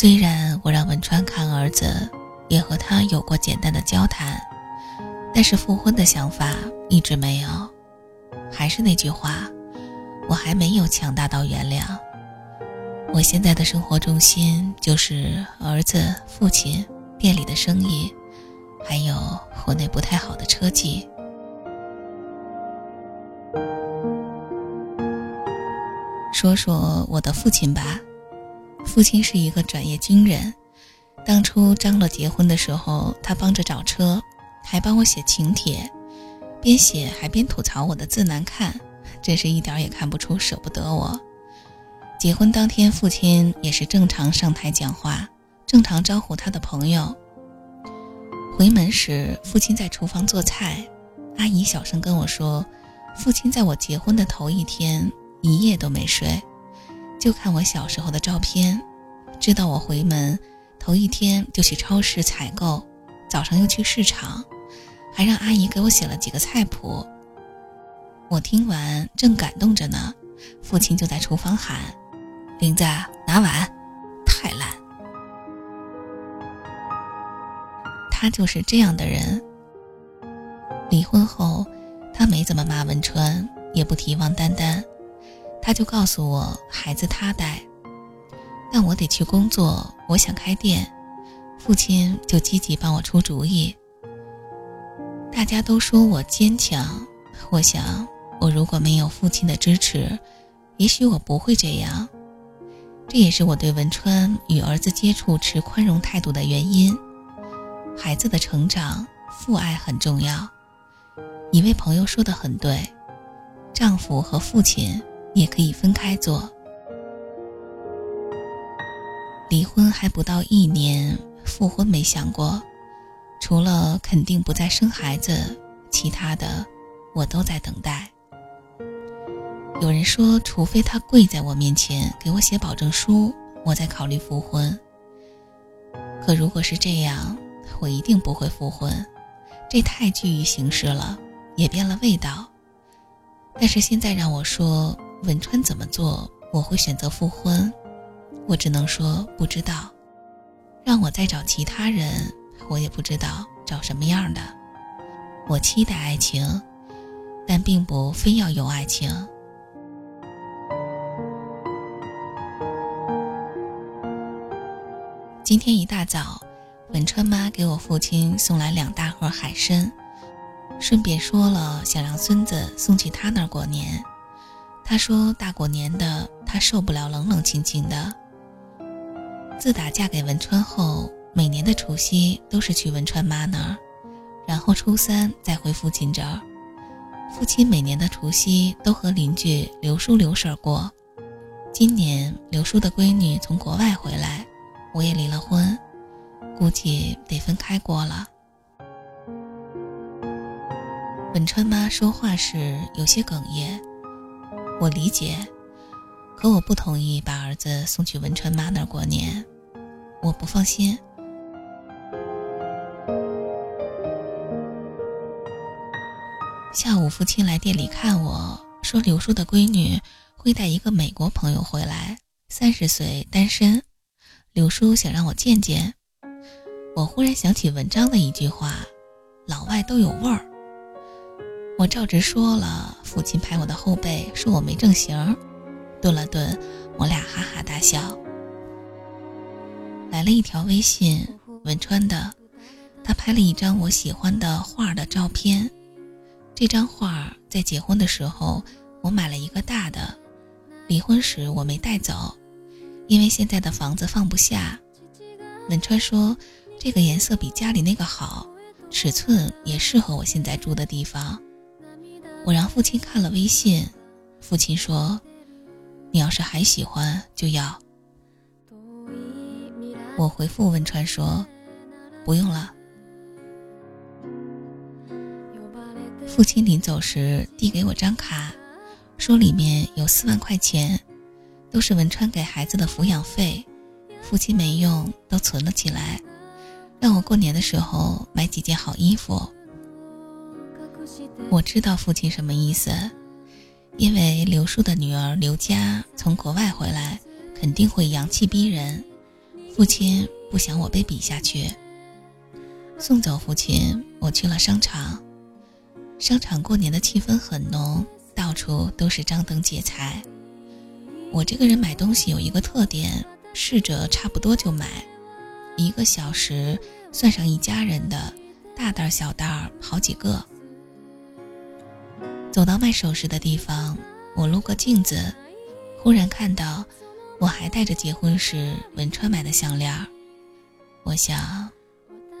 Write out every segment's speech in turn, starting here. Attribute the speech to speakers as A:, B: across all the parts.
A: 虽然我让文川看儿子，也和他有过简单的交谈，但是复婚的想法一直没有。还是那句话，我还没有强大到原谅。我现在的生活重心就是儿子、父亲、店里的生意，还有国内不太好的车技。说说我的父亲吧，父亲是一个转业军人。当初张罗结婚的时候，他帮着找车，还帮我写请帖，边写还边吐槽我的字难看，真是一点也看不出舍不得我。结婚当天，父亲也是正常上台讲话，正常招呼他的朋友。回门时，父亲在厨房做菜，阿姨小声跟我说，父亲在我结婚的头一天。一夜都没睡，就看我小时候的照片，知道我回门头一天就去超市采购，早上又去市场，还让阿姨给我写了几个菜谱。我听完正感动着呢，父亲就在厨房喊：“玲子，拿碗，太烂。”他就是这样的人。离婚后，他没怎么骂文川，也不提王丹丹。他就告诉我，孩子他带，但我得去工作。我想开店，父亲就积极帮我出主意。大家都说我坚强，我想，我如果没有父亲的支持，也许我不会这样。这也是我对文川与儿子接触持宽容态度的原因。孩子的成长，父爱很重要。一位朋友说的很对，丈夫和父亲。也可以分开做。离婚还不到一年，复婚没想过，除了肯定不再生孩子，其他的我都在等待。有人说，除非他跪在我面前给我写保证书，我再考虑复婚。可如果是这样，我一定不会复婚，这太拘于形式了，也变了味道。但是现在让我说。文川怎么做，我会选择复婚。我只能说不知道，让我再找其他人，我也不知道找什么样的。我期待爱情，但并不非要有爱情。今天一大早，文川妈给我父亲送来两大盒海参，顺便说了想让孙子送去他那儿过年。他说：“大过年的，他受不了冷冷清清的。自打嫁给文川后，每年的除夕都是去文川妈那儿，然后初三再回父亲这儿。父亲每年的除夕都和邻居刘叔、刘婶过。今年刘叔的闺女从国外回来，我也离了婚，估计得分开过了。”文川妈说话时有些哽咽。我理解，可我不同意把儿子送去文川妈那儿过年，我不放心。下午父亲来店里看我说，刘叔的闺女会带一个美国朋友回来，三十岁单身，刘叔想让我见见。我忽然想起文章的一句话：“老外都有味儿。”我照直说了，父亲拍我的后背，说我没正形。顿了顿，我俩哈哈大笑。来了一条微信，文川的，他拍了一张我喜欢的画的照片。这张画在结婚的时候我买了一个大的，离婚时我没带走，因为现在的房子放不下。文川说，这个颜色比家里那个好，尺寸也适合我现在住的地方。我让父亲看了微信，父亲说：“你要是还喜欢，就要。”我回复文川说：“不用了。”父亲临走时递给我张卡，说里面有四万块钱，都是文川给孩子的抚养费，父亲没用，都存了起来，让我过年的时候买几件好衣服。我知道父亲什么意思，因为刘叔的女儿刘佳从国外回来，肯定会洋气逼人。父亲不想我被比下去。送走父亲，我去了商场。商场过年的气氛很浓，到处都是张灯结彩。我这个人买东西有一个特点，试着差不多就买，一个小时算上一家人的，大袋小袋好几个。走到卖首饰的地方，我路过镜子，忽然看到我还戴着结婚时文川买的项链，我想，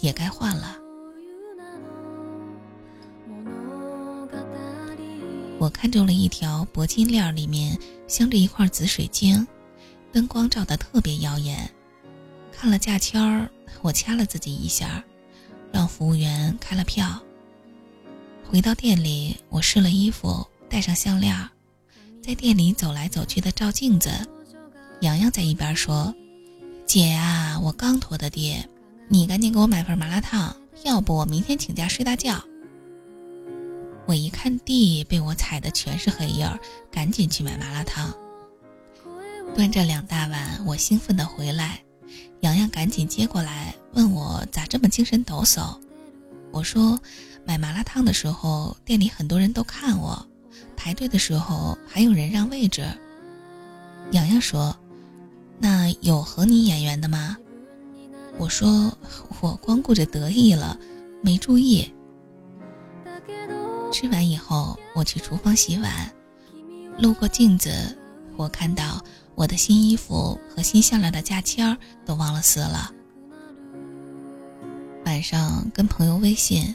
A: 也该换了。我看中了一条铂金链，里面镶着一块紫水晶，灯光照得特别耀眼。看了价签儿，我掐了自己一下，让服务员开了票。回到店里，我试了衣服，戴上项链，在店里走来走去的照镜子。洋洋在一边说：“姐啊，我刚拖的地，你赶紧给我买份麻辣烫，要不我明天请假睡大觉。”我一看地被我踩的全是黑印儿，赶紧去买麻辣烫。端着两大碗，我兴奋地回来，洋洋赶紧接过来，问我咋这么精神抖擞。我说，买麻辣烫的时候，店里很多人都看我，排队的时候还有人让位置。洋洋说，那有和你演员的吗？我说，我光顾着得意了，没注意。吃完以后，我去厨房洗碗，路过镜子，我看到我的新衣服和新项链的价签都忘了撕了。晚上跟朋友微信，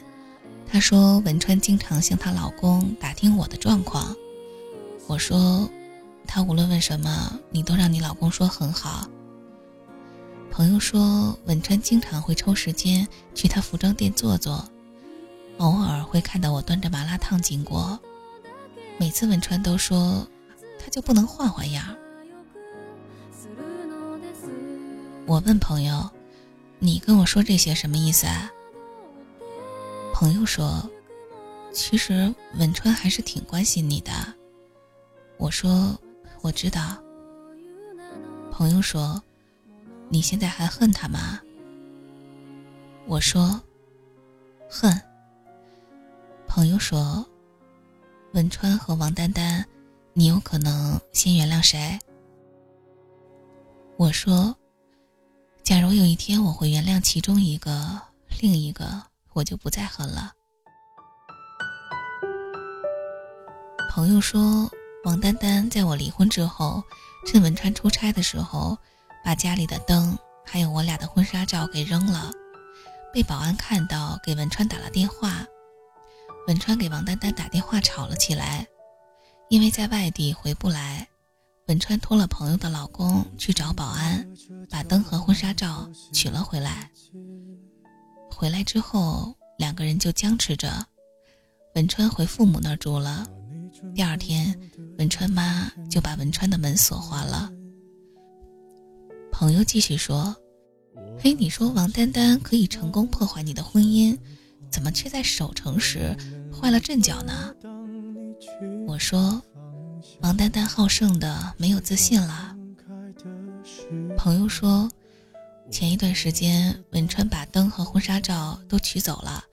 A: 她说文川经常向她老公打听我的状况。我说，他无论问什么，你都让你老公说很好。朋友说文川经常会抽时间去他服装店坐坐。偶尔会看到我端着麻辣烫经过，每次文川都说，他就不能换换样。我问朋友：“你跟我说这些什么意思啊？”朋友说：“其实文川还是挺关心你的。”我说：“我知道。”朋友说：“你现在还恨他吗？”我说：“恨。”朋友说：“文川和王丹丹，你有可能先原谅谁？”我说：“假如有一天我会原谅其中一个，另一个我就不再恨了。”朋友说：“王丹丹在我离婚之后，趁文川出差的时候，把家里的灯还有我俩的婚纱照给扔了，被保安看到，给文川打了电话。”文川给王丹丹打电话吵了起来，因为在外地回不来，文川托了朋友的老公去找保安，把灯和婚纱照取了回来。回来之后，两个人就僵持着。文川回父母那儿住了。第二天，文川妈就把文川的门锁坏了。朋友继续说：“嘿，你说王丹丹可以成功破坏你的婚姻，怎么却在守城时？”坏了阵脚呢。我说，王丹丹好胜的没有自信了。朋友说，前一段时间文川把灯和婚纱照都取走了，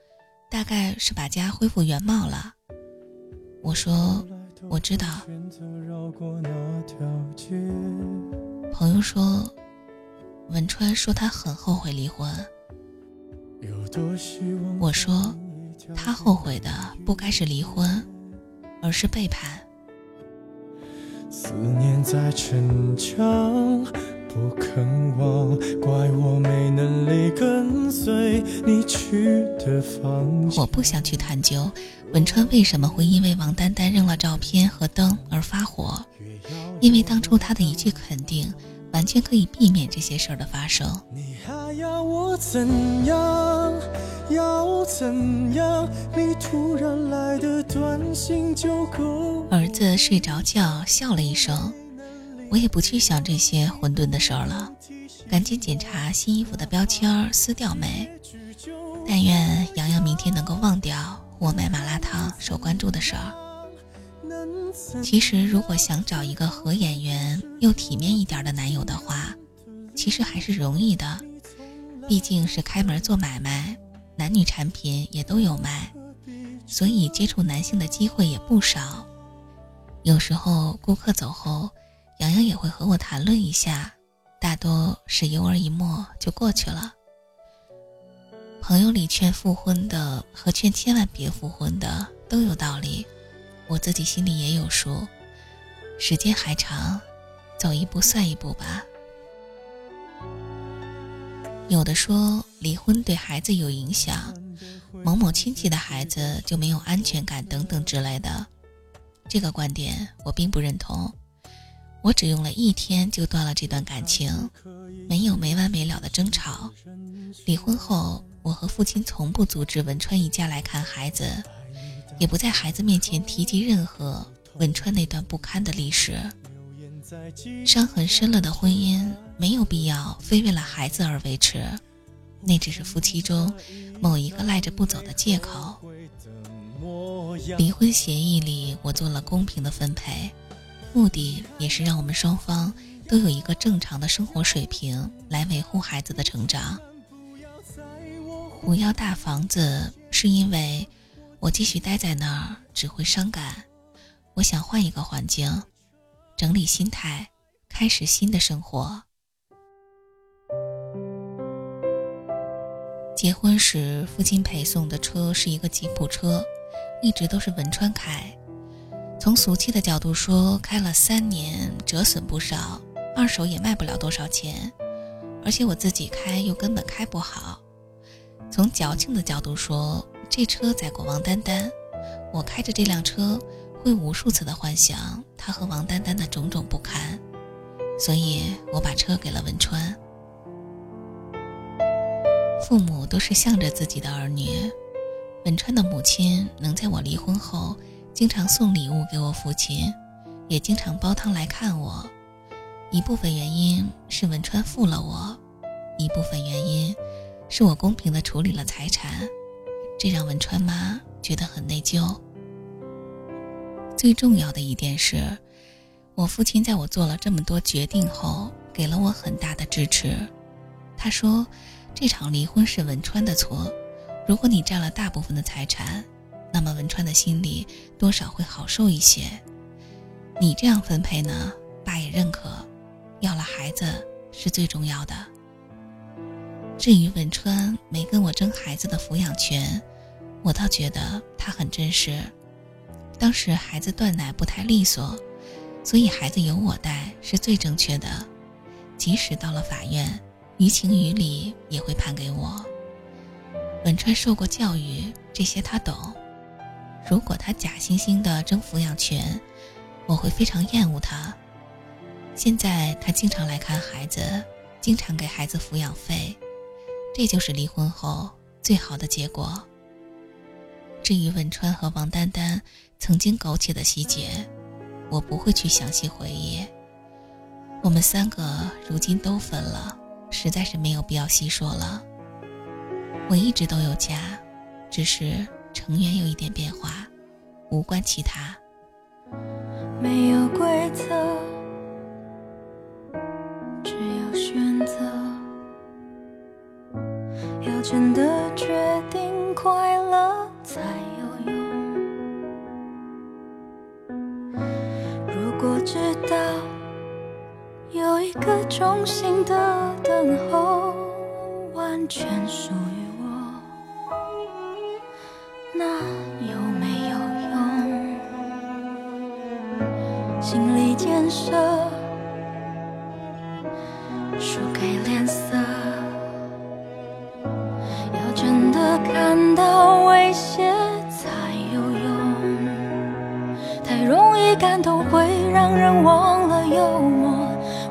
A: 大概是把家恢复原貌了。我说，我知道。朋友说，文川说他很后悔离婚。我说。他后悔的不该是离婚，而是背叛。思念在逞强，不肯忘，怪我没能力跟随你去的方向。我不想去探究文川为什么会因为王丹丹扔了照片和灯而发火，因为当初他的一句肯定，完全可以避免这些事儿的发生。你还要我怎样？要怎样？你突然来的短信就够。儿子睡着觉，笑了一声。我也不去想这些混沌的事儿了，赶紧检查新衣服的标签撕掉没。但愿洋洋明天能够忘掉我买麻辣烫受关注的事儿。其实，如果想找一个合眼缘又体面一点的男友的话，其实还是容易的，毕竟是开门做买卖，男女产品也都有卖，所以接触男性的机会也不少。有时候顾客走后，洋洋也会和我谈论一下，大多是有耳一默就过去了。朋友里劝复婚的和劝千万别复婚的都有道理，我自己心里也有数。时间还长，走一步算一步吧。有的说离婚对孩子有影响，某某亲戚的孩子就没有安全感等等之类的，这个观点我并不认同。我只用了一天就断了这段感情，没有没完没了的争吵。离婚后。我和父亲从不阻止文川一家来看孩子，也不在孩子面前提及任何汶川那段不堪的历史。伤痕深了的婚姻没有必要非为了孩子而维持，那只是夫妻中某一个赖着不走的借口。离婚协议里我做了公平的分配，目的也是让我们双方都有一个正常的生活水平来维护孩子的成长。不要大房子，是因为我继续待在那儿只会伤感。我想换一个环境，整理心态，开始新的生活。结婚时，父亲陪送的车是一个吉普车，一直都是文川开。从俗气的角度说，开了三年，折损不少，二手也卖不了多少钱。而且我自己开又根本开不好。从矫情的角度说，这车载过王丹丹，我开着这辆车会无数次的幻想他和王丹丹的种种不堪，所以我把车给了文川。父母都是向着自己的儿女，文川的母亲能在我离婚后经常送礼物给我父亲，也经常煲汤来看我，一部分原因是文川负了我，一部分原因。是我公平的处理了财产，这让文川妈觉得很内疚。最重要的一点是，我父亲在我做了这么多决定后，给了我很大的支持。他说：“这场离婚是文川的错，如果你占了大部分的财产，那么文川的心里多少会好受一些。你这样分配呢，爸也认可。要了孩子是最重要的。”至于文川没跟我争孩子的抚养权，我倒觉得他很真实。当时孩子断奶不太利索，所以孩子由我带是最正确的。即使到了法院，于情于理也会判给我。文川受过教育，这些他懂。如果他假惺惺的争抚养权，我会非常厌恶他。现在他经常来看孩子，经常给孩子抚养费。这就是离婚后最好的结果。至于文川和王丹丹曾经苟且的细节，我不会去详细回忆。我们三个如今都分了，实在是没有必要细说了。我一直都有家，只是成员有一点变化，无关其他。没有规则，只有选择。要真的衷心的等候，完全属于我，那有没有用？心理建设，输给脸色。要真的看到威胁才有用，太容易感动会让人忘了忧，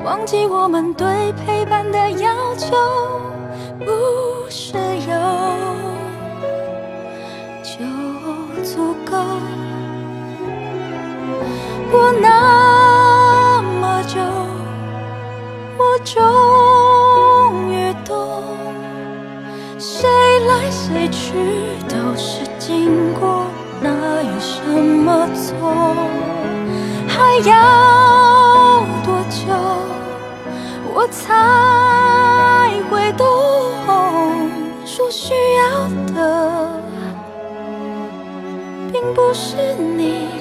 A: 忘记我们对陪伴的要求不是有就足够。过那么久，我终于懂。谁来谁去都是经过，哪有什么错？还要我才
B: 会懂说需要的并不是你。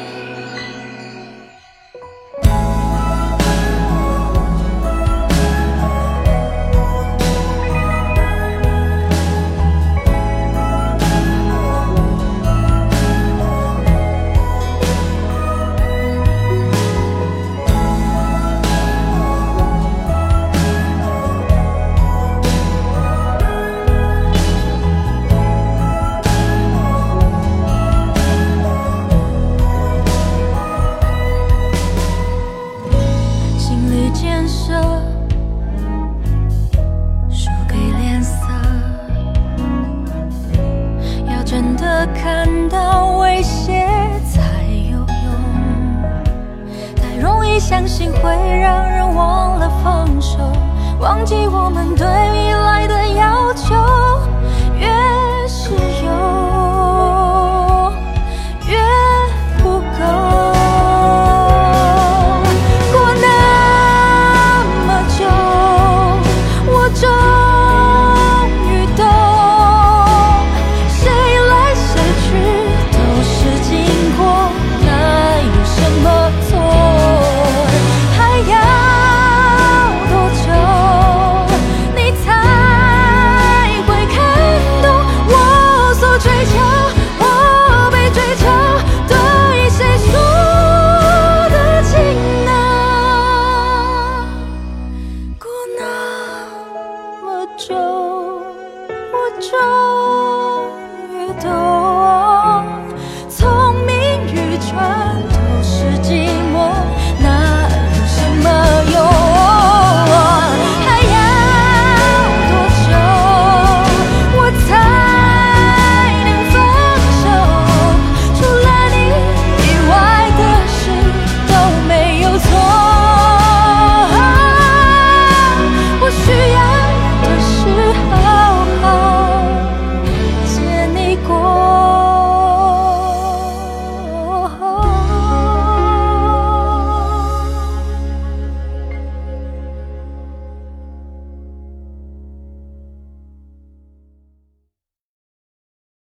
B: 相信会让人忘了放手，忘记我们对未来的要求。